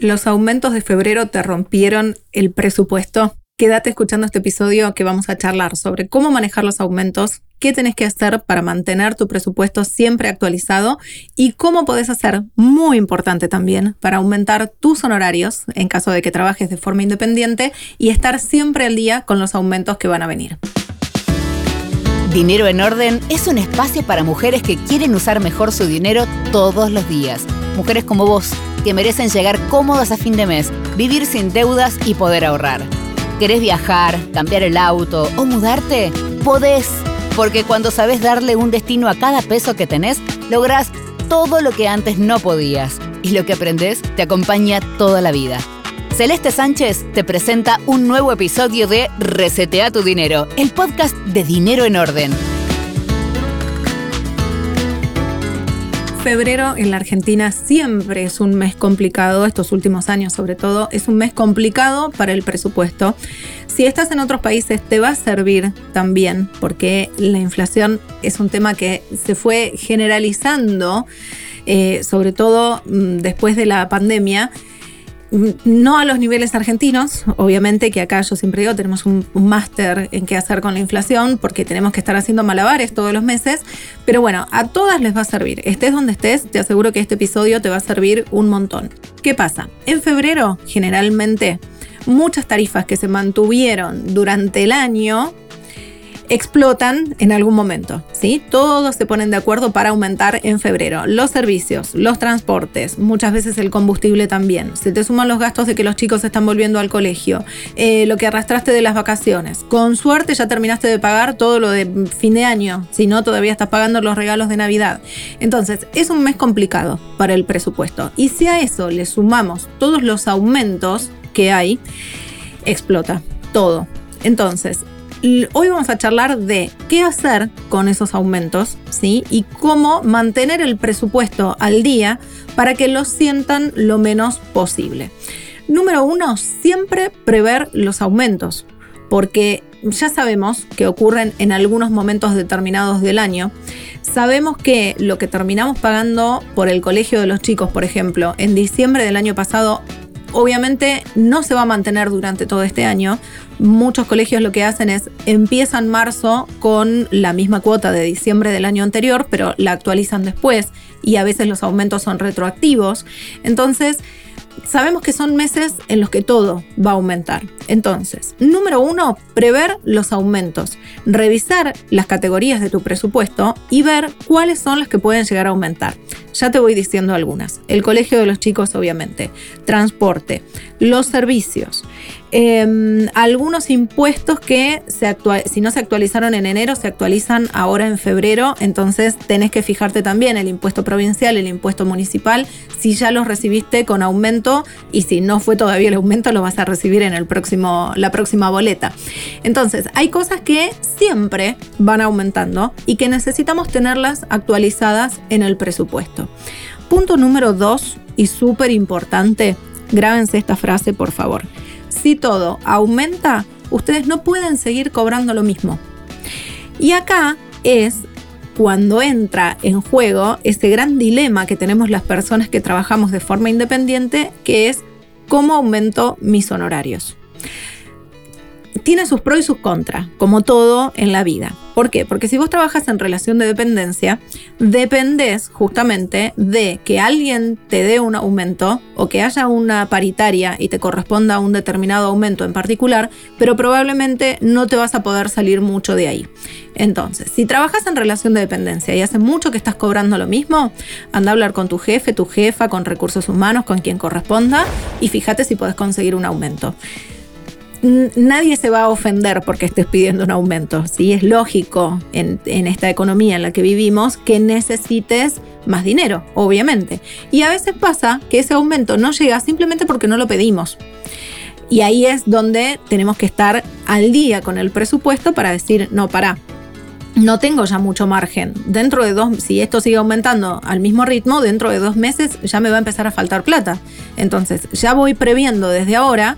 Los aumentos de febrero te rompieron el presupuesto. Quédate escuchando este episodio que vamos a charlar sobre cómo manejar los aumentos, qué tenés que hacer para mantener tu presupuesto siempre actualizado y cómo podés hacer, muy importante también, para aumentar tus honorarios en caso de que trabajes de forma independiente y estar siempre al día con los aumentos que van a venir. Dinero en Orden es un espacio para mujeres que quieren usar mejor su dinero todos los días. Mujeres como vos, que merecen llegar cómodas a fin de mes, vivir sin deudas y poder ahorrar. ¿Querés viajar, cambiar el auto o mudarte? Podés, porque cuando sabes darle un destino a cada peso que tenés, lográs todo lo que antes no podías. Y lo que aprendés te acompaña toda la vida. Celeste Sánchez te presenta un nuevo episodio de Resetea tu Dinero, el podcast de Dinero en Orden. Febrero en la Argentina siempre es un mes complicado, estos últimos años sobre todo, es un mes complicado para el presupuesto. Si estás en otros países te va a servir también porque la inflación es un tema que se fue generalizando, eh, sobre todo mm, después de la pandemia no a los niveles argentinos, obviamente que acá yo siempre digo, tenemos un, máster en qué hacer con la inflación porque tenemos que estar haciendo malabares todos los meses, pero bueno, a todas les va a servir. Estés donde estés, te aseguro que este episodio te va a servir un montón. ¿Qué pasa? En febrero, generalmente, muchas tarifas que se mantuvieron durante el año explotan en algún momento, ¿sí? Todos se ponen de acuerdo para aumentar en febrero. Los servicios, los transportes, muchas veces el combustible también. Se te suman los gastos de que los chicos están volviendo al colegio, eh, lo que arrastraste de las vacaciones. Con suerte ya terminaste de pagar todo lo de fin de año, si no todavía estás pagando los regalos de Navidad. Entonces, es un mes complicado para el presupuesto. Y si a eso le sumamos todos los aumentos que hay, explota todo. Entonces, hoy vamos a charlar de qué hacer con esos aumentos, ¿sí? Y cómo mantener el presupuesto al día para que lo sientan lo menos posible. Número uno, siempre prever los aumentos, porque ya sabemos que ocurren en algunos momentos determinados del año. Sabemos que lo que terminamos pagando por el colegio de los chicos, por ejemplo, en diciembre del año pasado obviamente no se va a mantener durante todo este año. Muchos colegios lo que hacen es empiezan marzo con la misma cuota de diciembre del año anterior, pero la actualizan después y a veces los aumentos son retroactivos. Entonces, sabemos que son meses en los que todo va a aumentar. Entonces, número uno, prever los aumentos, revisar las categorías de tu presupuesto y ver cuáles son las que pueden llegar a aumentar. Ya te voy diciendo algunas. El colegio de los chicos, obviamente, transporte, los servicios, Em, algunos impuestos que si no se actualizaron en enero, se actualizan ahora en febrero, entonces tenés que fijarte también el impuesto provincial, el impuesto municipal, si ya los recibiste con aumento y si no fue todavía el aumento, lo vas a recibir en el próximo, la próxima boleta. Entonces, hay cosas que siempre van aumentando y que necesitamos tenerlas actualizadas en el presupuesto. Punto número dos y súper importante, grábense esta frase por favor si todo aumenta, ustedes no pueden seguir cobrando lo mismo. Y acá es cuando entra en juego ese gran dilema que tenemos las personas que trabajamos de forma independiente, que es cómo aumento mis honorarios tiene sus pros y sus contras, como todo en la vida. ¿Por qué? Porque si vos trabajas en relación de dependencia, dependés justamente de que alguien te dé un aumento o que haya una paritaria y te corresponda un determinado aumento en particular, pero probablemente no te vas a poder salir mucho de ahí. Entonces, si trabajas en relación de dependencia y hace mucho que estás cobrando lo mismo, anda a hablar con tu jefe, tu jefa, con recursos humanos, con quien corresponda y fíjate si puedes conseguir un aumento nadie se va a ofender porque estés pidiendo un aumento. ¿sí? Es lógico en, esta economía en la que vivimos que necesites más dinero, obviamente. Y a veces pasa que ese aumento no llega simplemente porque no lo pedimos. Y ahí es donde tenemos que estar al día con el presupuesto para decir, no, para, no tengo ya mucho margen. Dentro de dos, si esto sigue aumentando al mismo ritmo, dentro de dos meses ya me va a empezar a faltar plata. Entonces, ya voy previendo desde ahora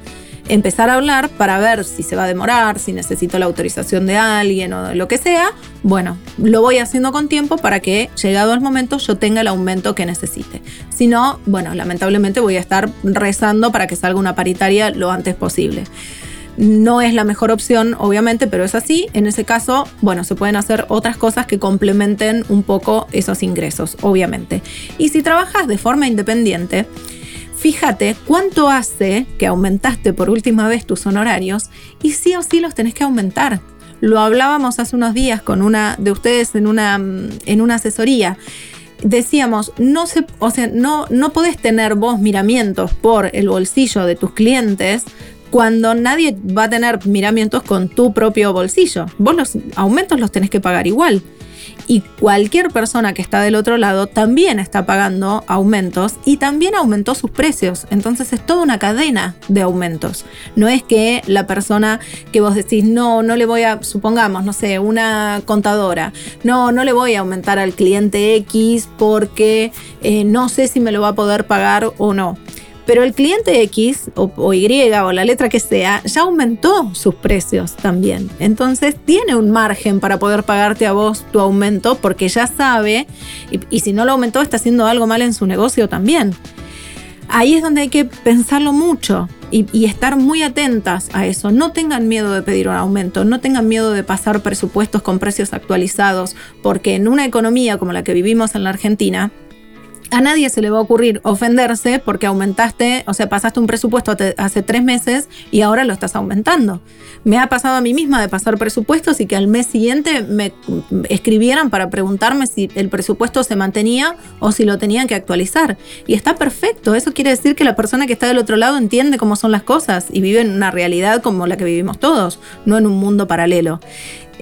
empezar a hablar para ver si se va a demorar, si necesito la autorización de alguien o lo que sea. Bueno, lo voy haciendo con tiempo para que llegado el momento yo tenga el aumento que necesite. Si no, bueno, lamentablemente voy a estar rezando para que salga una paritaria lo antes posible. No es la mejor opción, obviamente, pero es así. En ese caso, bueno, se pueden hacer otras cosas que complementen un poco esos ingresos, obviamente. Y si trabajas de forma independiente, fíjate cuánto hace que aumentaste por última vez tus honorarios y sí o sí los tenés que aumentar. Lo hablábamos hace unos días con una de ustedes en una, en una asesoría decíamos, no se, o sea, no, no podés tener vos miramientos por el bolsillo de tus clientes cuando nadie va a tener miramientos con tu propio bolsillo. Vos los aumentos los tenés que pagar igual. Y cualquier persona que está del otro lado también está pagando aumentos y también aumentó sus precios. Entonces es toda una cadena de aumentos. No es que la persona que vos decís, no, no le voy a, supongamos, no sé, una contadora, no, no le voy a aumentar al cliente X porque eh, no sé si me lo va a poder pagar o no. Pero el cliente X o, Y o la letra que sea ya aumentó sus precios también. Entonces tiene un margen para poder pagarte a vos tu aumento porque ya sabe y, si no lo aumentó está haciendo algo mal en su negocio también. Ahí es donde hay que pensarlo mucho y, estar muy atentas a eso. No tengan miedo de pedir un aumento, no tengan miedo de pasar presupuestos con precios actualizados, porque en una economía como la que vivimos en la Argentina, a nadie se le va a ocurrir ofenderse porque aumentaste, o sea, pasaste un presupuesto hace tres meses y ahora lo estás aumentando. Me ha pasado a mí misma de pasar presupuestos y que al mes siguiente me escribieran para preguntarme si el presupuesto se mantenía o si lo tenían que actualizar. Y está perfecto, eso quiere decir que la persona que está del otro lado entiende cómo son las cosas y vive en una realidad como la que vivimos todos, no en un mundo paralelo.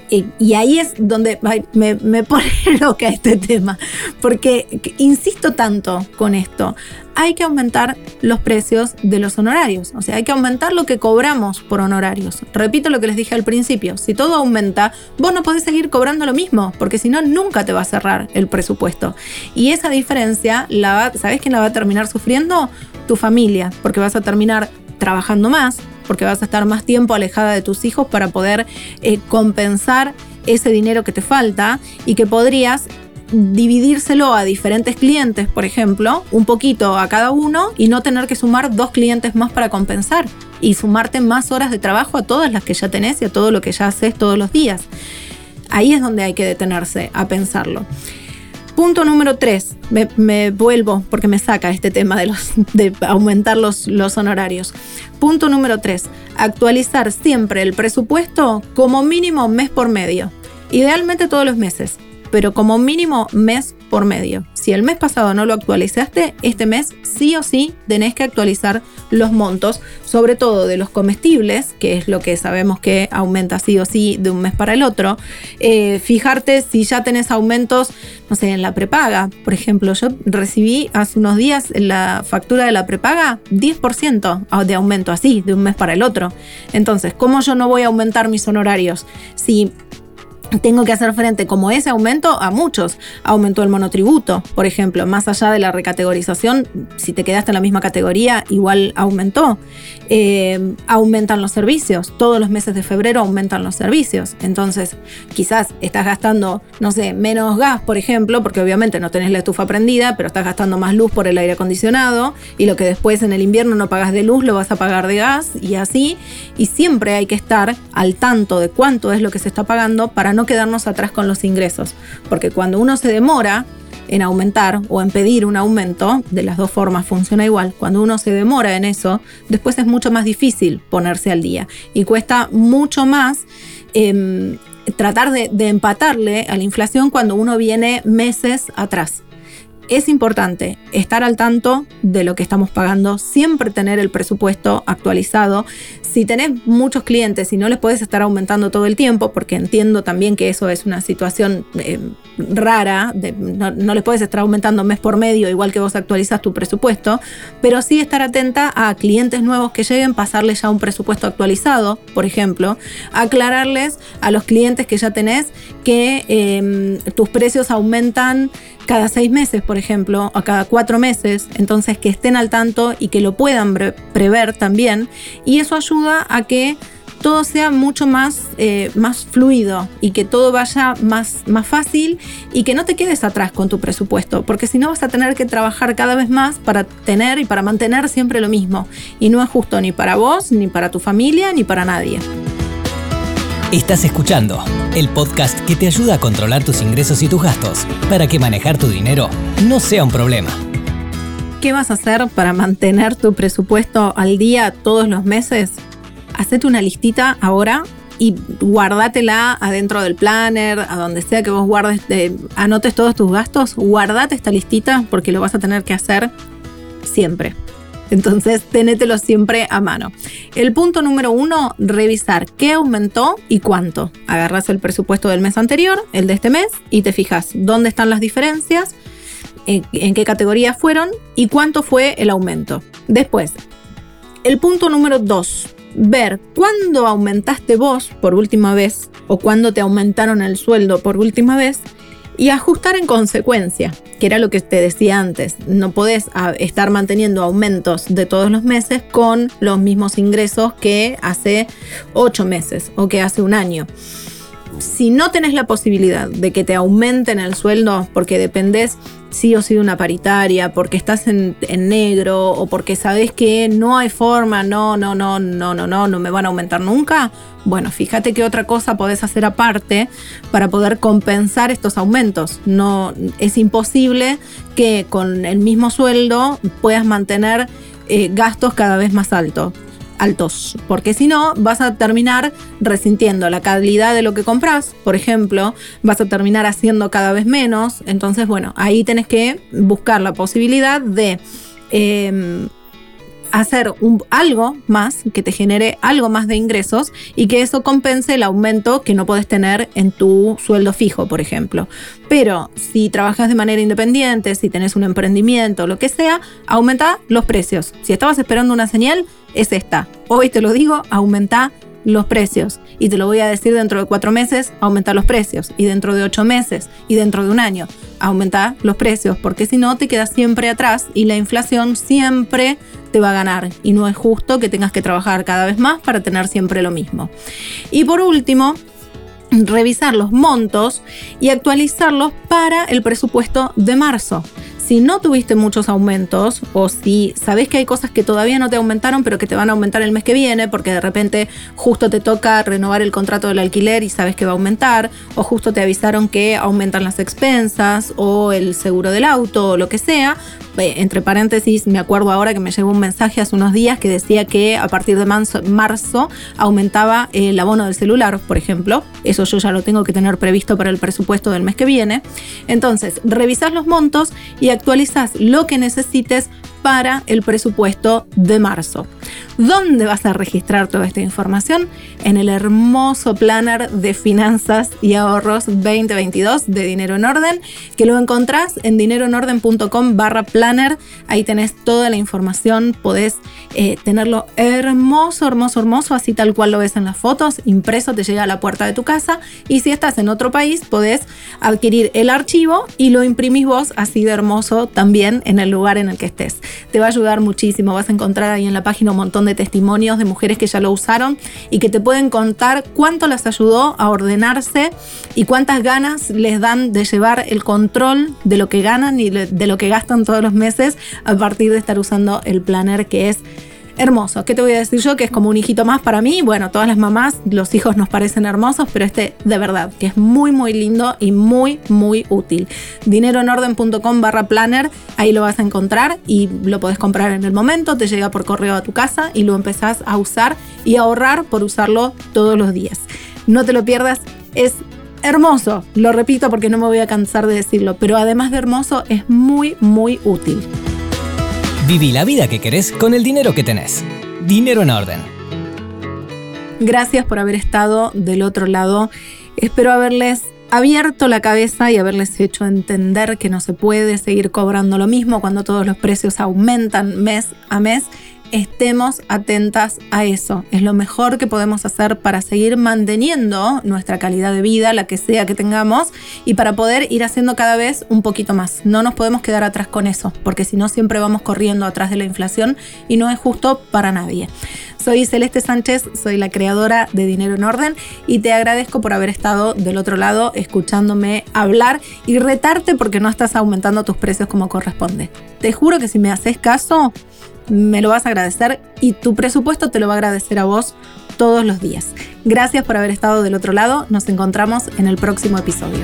Y, ahí es donde me, me, pone loca este tema, porque insisto tanto con esto, hay que aumentar los precios de los honorarios, o sea, hay que aumentar lo que cobramos por honorarios. Repito lo que les dije al principio, si todo aumenta, vos no podés seguir cobrando lo mismo, porque si no, nunca te va a cerrar el presupuesto. Y esa diferencia, la ¿sabés quién la va a terminar sufriendo? Tu familia, porque vas a terminar trabajando más, porque vas a estar más tiempo alejada de tus hijos para poder eh, compensar ese dinero que te falta y que podrías dividírselo a diferentes clientes, por ejemplo, un poquito a cada uno y no tener que sumar dos clientes más para compensar y sumarte más horas de trabajo a todas las que ya tenés y a todo lo que ya haces todos los días. Ahí es donde hay que detenerse a pensarlo. Punto número tres, me, vuelvo porque me saca este tema de, los, de aumentar los, los honorarios. Punto número tres, actualizar siempre el presupuesto como mínimo mes por medio, idealmente todos los meses, pero como mínimo mes por medio. Si el mes pasado no lo actualizaste, este mes sí o sí tenés que actualizar los montos, sobre todo de los comestibles, que es lo que sabemos que aumenta sí o sí de un mes para el otro. Eh, fijarte si ya tenés aumentos, no sé, en la prepaga. Por ejemplo, yo recibí hace unos días la factura de la prepaga 10% de aumento así, de un mes para el otro. Entonces, ¿cómo yo no voy a aumentar mis honorarios si tengo que hacer frente como ese aumento a muchos. Aumentó el monotributo, por ejemplo, más allá de la recategorización, si te quedaste en la misma categoría, igual aumentó. Eh, aumentan los servicios, todos los meses de febrero aumentan los servicios. Entonces, quizás estás gastando, no sé, menos gas, por ejemplo, porque obviamente no tenés la estufa prendida, pero estás gastando más luz por el aire acondicionado y lo que después en el invierno no pagas de luz lo vas a pagar de gas y así. Y siempre hay que estar al tanto de cuánto es lo que se está pagando para no quedarnos atrás con los ingresos, porque cuando uno se demora en aumentar o en pedir un aumento, de las dos formas funciona igual, cuando uno se demora en eso, después es mucho más difícil ponerse al día y cuesta mucho más em, tratar de empatarle a la inflación cuando uno viene meses atrás es importante estar al tanto de lo que estamos pagando, siempre tener el presupuesto actualizado. Si tenés muchos clientes y no les puedes estar aumentando todo el tiempo, porque entiendo también que eso es una situación eh, rara, no, les puedes estar aumentando mes por medio, igual que vos actualizas tu presupuesto, pero sí estar atenta a clientes nuevos que lleguen, pasarles ya un presupuesto actualizado, por ejemplo, aclararles a los clientes que ya tenés que em, tus precios aumentan cada seis meses, por ejemplo, o cada cuatro meses, entonces que estén al tanto y que lo puedan prever también. Y eso ayuda a que todo sea mucho más, eh, más fluido y que todo vaya más, más fácil y que no te quedes atrás con tu presupuesto, porque si no vas a tener que trabajar cada vez más para tener y para mantener siempre lo mismo. Y no es justo ni para vos, ni para tu familia, ni para nadie. Estás escuchando el podcast que te ayuda a controlar tus ingresos y tus gastos para que manejar tu dinero no sea un problema. ¿Qué vas a hacer para mantener tu presupuesto al día todos los meses? hacete una listita ahora y guárdatela adentro del planner, a donde sea que vos guardes, anotes todos tus gastos, guardate esta listita porque lo vas a tener que hacer siempre. Entonces, tenételo siempre a mano. El punto número uno, revisar qué aumentó y cuánto. Agarras el presupuesto del mes anterior, el de este mes, y te fijas dónde están las diferencias, en, en qué categorías fueron y cuánto fue el aumento. Después, el punto número dos, ver cuándo aumentaste vos por última vez o cuándo te aumentaron el sueldo por última vez y ajustar en consecuencia, que era lo que te decía antes. No podés ah, estar manteniendo aumentos de todos los meses con los mismos ingresos que hace ocho meses o que hace un año si no tenés la posibilidad de que te aumenten el sueldo porque dependés sí o sí de una paritaria, porque estás en, negro o porque sabes que no hay forma, no, no, no, no, no, no, no me van a aumentar nunca, bueno, fíjate qué otra cosa podés hacer aparte para poder compensar estos aumentos. No es imposible que con el mismo sueldo puedas mantener eh, gastos cada vez más altos altos, porque si no vas a terminar resintiendo la calidad de lo que compras, por ejemplo, vas a terminar haciendo cada vez menos, entonces bueno, ahí tenés que buscar la posibilidad de... Em, hacer un, algo más que te genere algo más de ingresos y que eso compense el aumento que no puedes tener en tu sueldo fijo, por ejemplo. Pero si trabajas de manera independiente, si tenés un emprendimiento, lo que sea, aumenta los precios. Si estabas esperando una señal, es esta. Hoy te lo digo, aumenta los precios. Y te lo voy a decir dentro de cuatro meses, aumenta los precios. Y dentro de ocho meses y dentro de un año, aumenta los precios. Porque si no, te quedas siempre atrás y la inflación siempre te va a ganar. Y no es justo que tengas que trabajar cada vez más para tener siempre lo mismo. Y por último, revisar los montos y actualizarlos para el presupuesto de marzo si no tuviste muchos aumentos o si sabes que hay cosas que todavía no te aumentaron pero que te van a aumentar el mes que viene porque de repente justo te toca renovar el contrato del alquiler y sabes que va a aumentar o justo te avisaron que aumentan las expensas o el seguro del auto o lo que sea, entre paréntesis, me acuerdo ahora que me llegó un mensaje hace unos días que decía que a partir de marzo, aumentaba el abono del celular, por ejemplo. Eso yo ya lo tengo que tener previsto para el presupuesto del mes que viene. Entonces, revisas los montos y actualizas lo que necesites para el presupuesto de marzo. ¿Dónde vas a registrar toda esta información? En el hermoso planner de finanzas y ahorros 2022 de Dinero en Orden, que lo encontrás en dineroenorden.com barra planner. Ahí tenés toda la información, podés eh, tenerlo hermoso, hermoso, hermoso, así tal cual lo ves en las fotos, impreso, te llega a la puerta de tu casa. Y si estás en otro país, podés adquirir el archivo y lo imprimís vos así de hermoso también en el lugar en el que estés te va a ayudar muchísimo. Vas a encontrar ahí en la página un montón de testimonios de mujeres que ya lo usaron y que te pueden contar cuánto las ayudó a ordenarse y cuántas ganas les dan de llevar el control de lo que ganan y de lo que gastan todos los meses a partir de estar usando el planner que es hermoso. ¿Qué te voy a decir yo? Que es como un hijito más para mí. Bueno, todas las mamás, los hijos nos parecen hermosos, pero este de verdad, que es muy, muy lindo y muy, muy útil. Dineroenorden.com barra planner, ahí lo vas a encontrar y lo podés comprar en el momento, te llega por correo a tu casa y lo empezás a usar y a ahorrar por usarlo todos los días. No te lo pierdas, es hermoso, lo repito porque no me voy a cansar de decirlo, pero además de hermoso es muy, muy útil. Viví la vida que querés con el dinero que tenés. Dinero en orden. Gracias por haber estado del otro lado. Espero haberles abierto la cabeza y haberles hecho entender que no se puede seguir cobrando lo mismo cuando todos los precios aumentan mes a mes estemos atentas a eso. Es lo mejor que podemos hacer para seguir manteniendo nuestra calidad de vida, la que sea que tengamos, y para poder ir haciendo cada vez un poquito más. No nos podemos quedar atrás con eso, porque si no siempre vamos corriendo atrás de la inflación y no es justo para nadie. Soy Celeste Sánchez, soy la creadora de Dinero en Orden y te agradezco por haber estado del otro lado escuchándome hablar y retarte porque no estás aumentando tus precios como corresponde. Te juro que si me haces caso, me lo vas a agradecer y tu presupuesto te lo va a agradecer a vos todos los días. Gracias por haber estado del otro lado, nos encontramos en el próximo episodio.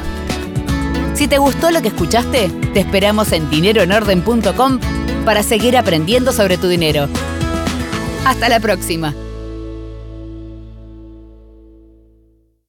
Si te gustó lo que escuchaste, te esperamos en dineroenorden.com para seguir aprendiendo sobre tu dinero. Hasta la próxima.